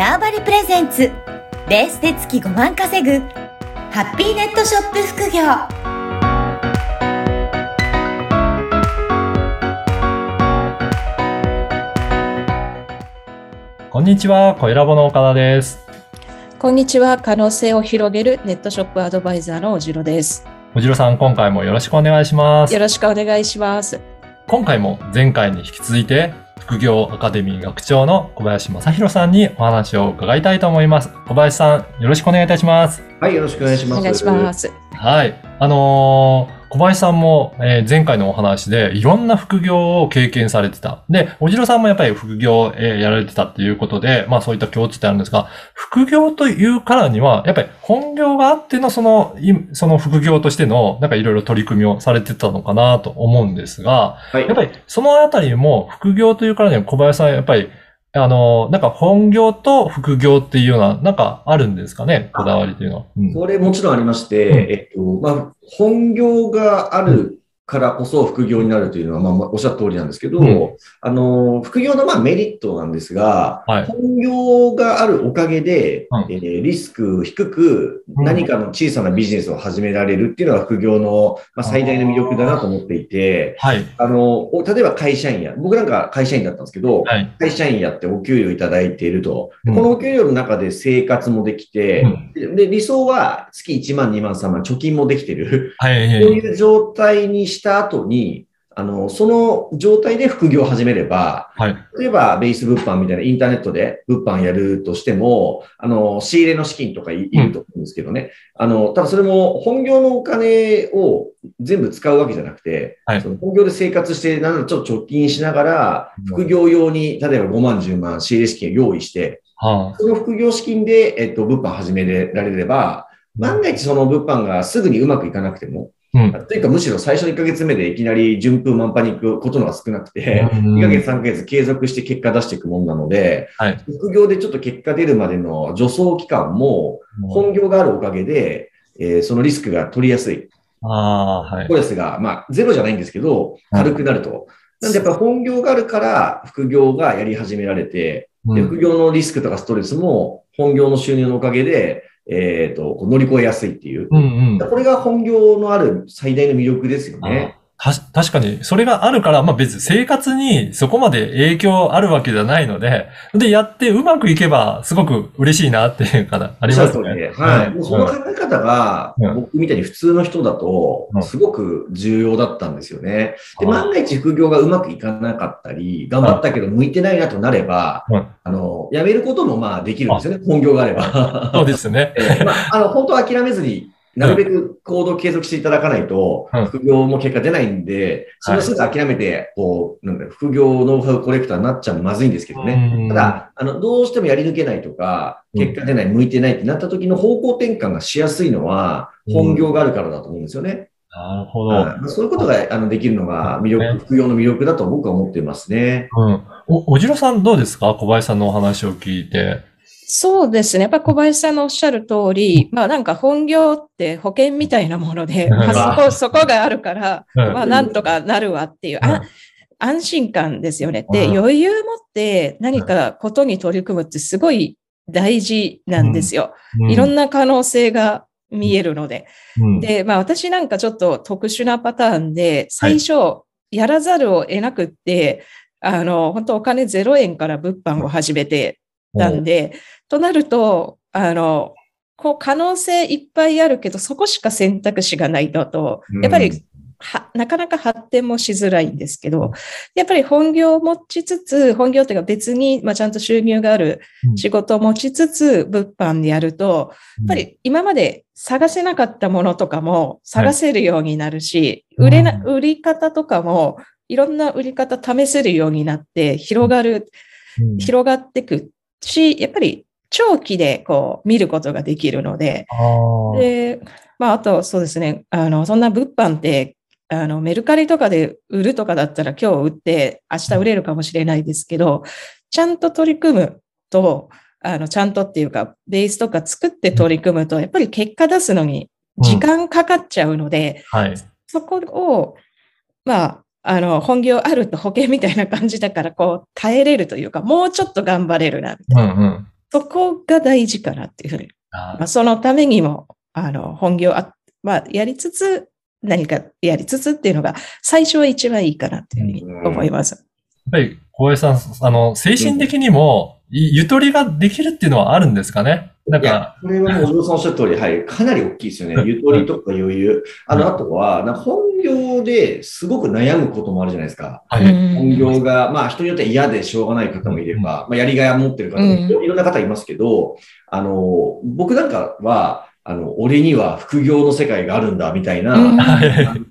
ターバリプレゼンツベースで月5万稼ぐハッピーネットショップ副業こんにちは、小ラボの岡田です。こんにちは。可能性を広げるネットショップアドバイザーのおじろです。おじろさん、今回もよろしくお願いしますよ。ろしくお願いします。今回も前回に引き続いて、副業アカデミー学長の小林正宏さんにお話を伺いたいと思います。小林さん、よろしくお願いいたします。はい、よろしくお願いします。お願いします。はい。あのー小林さんも、えー前回のお話でいろんな副業を経験されてた。で、おじろさんもやっぱり副業を、えーやられてたっていうことで、まあそういった共通点あるんですが、副業というからには、やっぱり本業があってのその、いその副業としての、なんかいろいろ取り組みをされてたのかなと思うんですが、はいやっぱりそのあたりも副業というからには小林さんやっぱり、あの、なんか本業と副業っていうような、なんかあるんですかね？こだわりというのは。うん。これもちろんありまして、うん。えっと、まあ、本業があるからこそ副業になるというのは、まあまあ、おっしゃった通りなんですけど、うんあの、副業のまあメリットなんですが、はい本業があるおかげで、うんえーリスク低くうん何かの小さなビジネスを始められるっていうのが副業の、まあ、最大の魅力だなと思っていて、はい。あの、お例えば会社員や、僕なんか会社員だったんですけど、はい。会社員やってお給料いただいていると。でうんこのお給料の中で生活もできて、で、理想は月1万、2万、3万、貯金もできてる。はい。そういう状態にした後に、あの、その状態で副業を始めれば、はい。例えばベース物販みたいなインターネットで物販やるとしても、あの、仕入れの資金とかいいると思うんですけどね。あの、ただそれも本業のお金を全部使うわけじゃなくて、はいその本業で生活して、なんだろうちょっと貯金しながら、うん副業用に、例えば5万、10万仕入れ資金を用意して、はその副業資金で、えっと、物販始められれば、万が一その物販がすぐにうまくいかなくても、うん。というかむしろ最初の1ヶ月目でいきなり順風満帆に行くことのが少なくて、うん2ヶ月、3ヶ月継続して結果出していくもんなので、はい副業でちょっと結果出るまでの助走期間も、本業があるおかげで、えーそのリスクが取りやすい。あはいスト。レスが、まあ、ゼロじゃないんですけど、軽くなると。なんでやっぱ本業があるから、副業がやり始められて、で、うん副業のリスクとかストレスも、本業の収入のおかげで、えっ、と、こう乗り越えやすいっていう。うんうん。これが本業のある最大の魅力ですよね。確かに、それがあるから、まあ別に生活にそこまで影響あるわけじゃないので、で、やってうまくいけば、すごく嬉しいなっていうかな、ありますね。おっしゃる通りではい。もうその考え方がうん、僕みたいに普通の人だとうん、すごく重要だったんですよね。で、万が一副業がうまくいかなかったり、頑張ったけど向いてないなとなればうん、あの、辞めることもまあできるんですよね。本業があれば。そうですね。えーまあ、あの、本当は諦めずに、なるべく行動を継続していただかないとうん、副業も結果出ないんで、そのすぐ諦めて、こう、なんだろう副業ノウハウコレクターになっちゃうのまずいんですけどね。うんただ、あの、どうしてもやり抜けないとか、うん結果出ない、向いてないってなった時の方向転換がしやすいのは、うん本業があるからだと思うんですよね。なるほど。はいそういうことがあのできるのが魅ね力、副業の魅力だと僕は思っていますね。うん。お、おじろさんどうですか？小林さんのお話を聞いて。そうですね。やっぱり小林さんのおっしゃる通り、まあなんか本業って保険みたいなもので、うん。まあそこ、そこがあるから、うん。まあなんとかなるわっていう、うん。あ安心感ですよね。で、うん。余裕持って何かことに取り組むってすごい大事なんですよ。いろんな、な可能性が見えるので。うん、で、まあ私なんかちょっと特殊なパターンで、最初、やらざるを得なくって、あの、本当お金0円から物販を始めてたんで、となると、あの、こう可能性いっぱいあるけど、そこしか選択肢がないのと、やっぱうんりは、なかなか発展もしづらいんですけど、やっぱり本業を持ちつつ、本業っていうか別に、まあ、ちゃんと収入があるうん。仕事を持ちつつ、物販でやると、やっぱり今まで探せなかったものとかも探せるようになるし、はい売れな、う売り方とかもいろんな売り方試せるようになって広がる、うん。広がっていくし、やっぱり長期でこう見ることができるので、で、まああとそうですね、あの、そんな物販って、あの、メルカリとかで売るとかだったら今日売って明日売れるかもしれないですけど、ちゃんと取り組むと、あの、ちゃんとっていうか、ベースとか作って取り組むと、やっぱり結果出すのに時間かかっちゃうので、はい。そこを、まあ、あの、本業あると保険みたいな感じだから、こう、耐えれるというか、もうちょっと頑張れるな、みたいな。うんうん。そこが大事かなっていうふうに。あまあ、そのためにも、あの、本業あ、まあ、やりつつ、何かやりつつっていうのが、最初は一番いいかなっていうふうに思います。やっぱり小林さん、あの、精神的にも、いゆとりができるっていうのはあるんですかね？なんか、、これはもう、お嬢さんおっしゃる通り、はい、かなり大きいですよね。ゆとりとか余裕。あの、あとは、な本業ですごく悩むこともあるじゃないですか。はい。本業が、まあ人によっては嫌でしょうがない方もいれば、まあやりがいを持ってる方もいろんな方いますけど、あの、僕なんかは、あの、俺には副業の世界があるんだ、みたいな、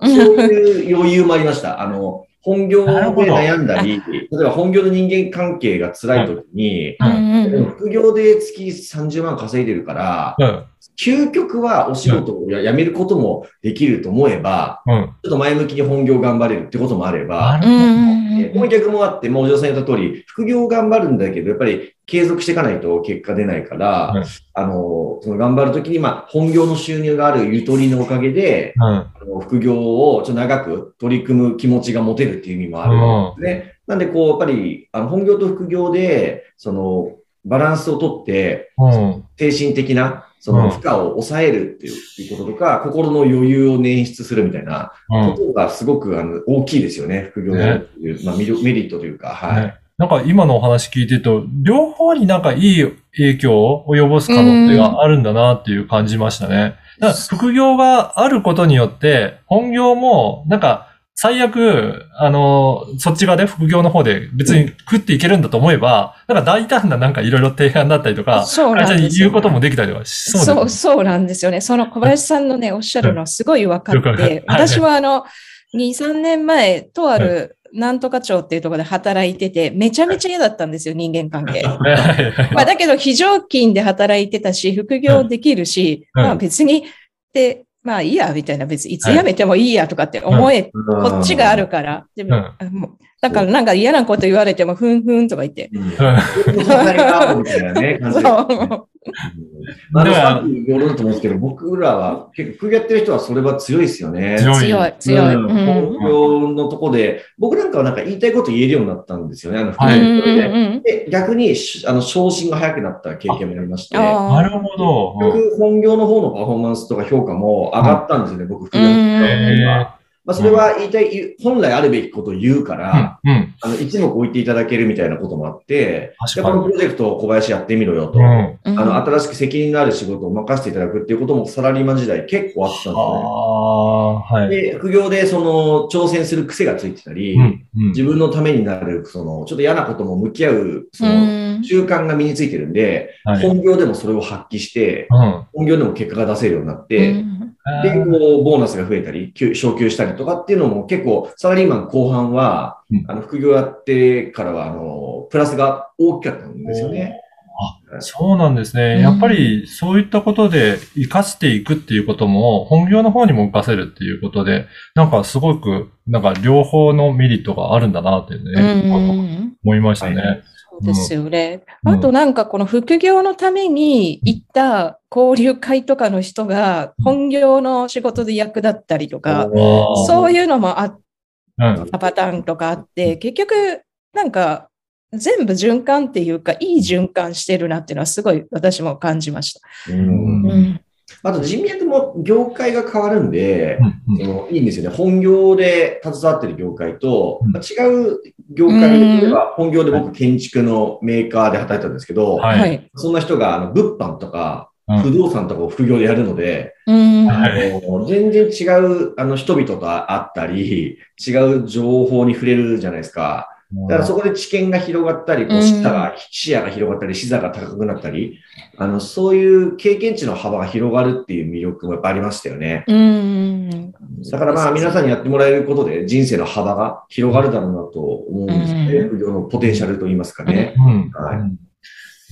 そういう余裕もありました。あの、本業で悩んだり、例えば本業の人間関係が辛い時に、はいでも副業で月30万稼いでるから、うん。究極はお仕事をや辞めることもできると思えば、うん。ちょっと前向きに本業頑張れるってこともあれば、うんもう逆もあって、もうお嬢さん言った通り、副業頑張るんだけど、やっぱり継続していかないと結果出ないから、うんあの、その頑張るときに、まあ、本業の収入があるゆとりのおかげで、うん。あの副業をちょっと長く取り組む気持ちが持てるっていう意味もあるんですね。なんで、こう、やっぱり、あの本業と副業で、その、バランスをとって、うん。精神的な、そうんの負荷を抑えるっていうこととか、心の余裕を捻出するみたいなうんことがすごくあの大きいですよね。副業でやるっていう、まあ、メリットというか、はい。ねなんか今のお話聞いてると、両方になんかいい影響を及ぼす可能性があるんだなっていう感じましたね。だから副業があることによって、本業もなんか最悪、あの、そっち側で副業の方で別に食っていけるんだと思えば、なんか大胆ななんかいろいろ提案だったりとか、そうなんですよ言うこともできたりとかしそうそう、そうなんですよね。その小林さんのね、おっしゃるのはすごい分かって、よくわかる。はい私はあの、2、3年前、とあるなんとか町っていうところで働いてて、めちゃめちゃ嫌だったんですよ、人間関係。まあ、だけど、非常勤で働いてたし、副業できるし、うんまあ別に、で、まあいいや、みたいな、別にいつ辞めてもいいやとかって思え、こっちがあるから。でも、うんあもうだからなんか嫌なこと言われても、ふんふんとか言って。うん。そう。あの、さっき言われると思うんですけど、僕らは結構副業やってる人はそれは強いですよね。強い。強い、本業のとこで、僕なんかはなんか言いたいこと言えるようになったんですよね、あの副業はいで。逆にし、あの、昇進が早くなった経験もありまして、あなるほど。うん結局本業の方のパフォーマンスとか評価も上がったんですよね、僕副業の。まあ、それは言いたい、本来あるべきことを言うから、うん。うん。あの、一目置いていただけるみたいなこともあって、でこのプロジェクトを小林やってみろよと。うん。うんあの、新しく責任のある仕事を任せていただくっていうこともサラリーマン時代結構あったんですあよあ、はい。ね。で、副業でその挑戦する癖がついてたり、うん。うん自分のためになる、その、ちょっと嫌なことも向き合う、その、うん習慣が身についてるんで、はい本業でもそれを発揮して、うん。本業でも結果が出せるようになって、うんで、こう、ボーナスが増えたり、給昇給したりとかっていうのも結構、サラリーマン後半は、うんあの、副業やってからは、あの、プラスが大きかったんですよね。そうなんですね。うんやっぱりそういったことで活かしていくっていうことも本業の方にも活かせるっていうことで、なんかすごく、なんか両方のメリットがあるんだなっていうん思いましたね。はいそうですよね。うんあとなんかこの副業のために行った交流会とかの人が本業の仕事で役立ったりとか、そういうのもあっうん。たパターンとかあって、結局なんか全部循環っていうか、いい循環してるなっていうのはすごい私も感じました。うんうんあと人脈も業界が変わるんで、うんそのいいんですよね。本業で携わってる業界と、うんまあ違う業界で例えば、本業で僕建築のメーカーで働いてたんですけど、はいはい。そんな人があの物販とかうん不動産とかを副業でやるので、うんはあの全然違うあの人々と会ったり、違う情報に触れるじゃないですか。だからそこで知見が広がったり、こううん視野が、視野が広がったり、視座が高くなったり、あの、そういう経験値の幅が広がるっていう魅力もやっぱありましたよね。うんだからまあ皆さんにやってもらえることで人生の幅が広がるだろうなと思うんですよね。うん副業のポテンシャルといいますかね。うん。はいうん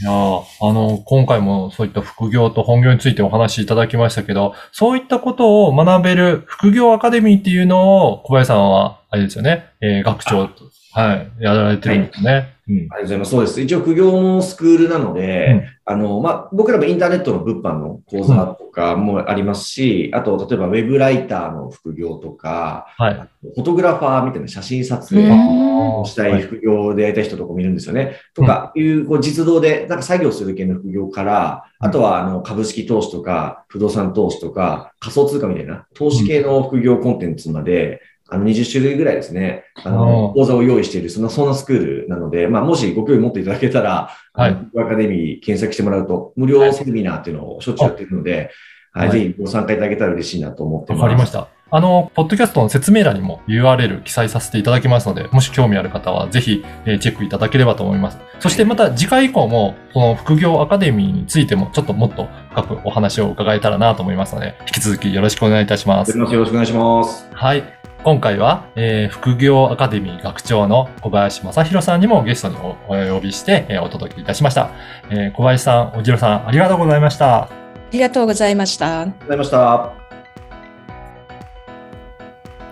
いやーあの、今回もそういった副業と本業についてお話しいただきましたけど、そういったことを学べる副業アカデミーっていうのを小林さんは、あれですよね、えー学長とはい。やられてるんですね。うん。ありがとうございます。そうです。一応、副業のスクールなので、あの、まあ、僕らもインターネットの物販の講座とかもありますし、あと、例えばウェブライターの副業とか、はい。フォトグラファーみたいな写真撮う影んをしたい副業でやりたい人とかもいるんですよね。とかいう、こう、実動で、なんか作業する系の副業から、あとは、あの、株式投資とか、不動産投資とか、仮想通貨みたいな、投資系の副業コンテンツまで、あの、20種類ぐらいですね、あうんの、講座を用意している、そんな、そんなスクールなので、まあ、もしご興味持っていただけたら、はいアカデミー検索してもらうと、無料セミナーっていうのをしょっちゅうやってるので、はい、はいぜひご参加いただけたら嬉しいなと思ってます。わかりました。あの、ポッドキャストの説明欄にも URL 記載させていただきますので、もし興味ある方はぜひ、えーチェックいただければと思います。そしてまた次回以降も、この副業アカデミーについてもちょっともっと深くお話を伺えたらなと思いますので、引き続きよろしくお願いいたします。よろしくお願いします。はい。今回は、えー副業アカデミー学長の小林正弘さんにもゲストにおお呼びして、えーお届けいたしました。えー小林さん、おじろさん、ありがとうございました。ありがとうございました。ありがとうございました。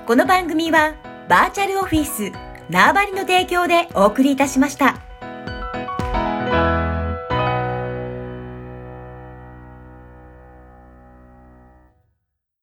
この番組はバーチャルオフィス縄張りの提供でお送りいたしました。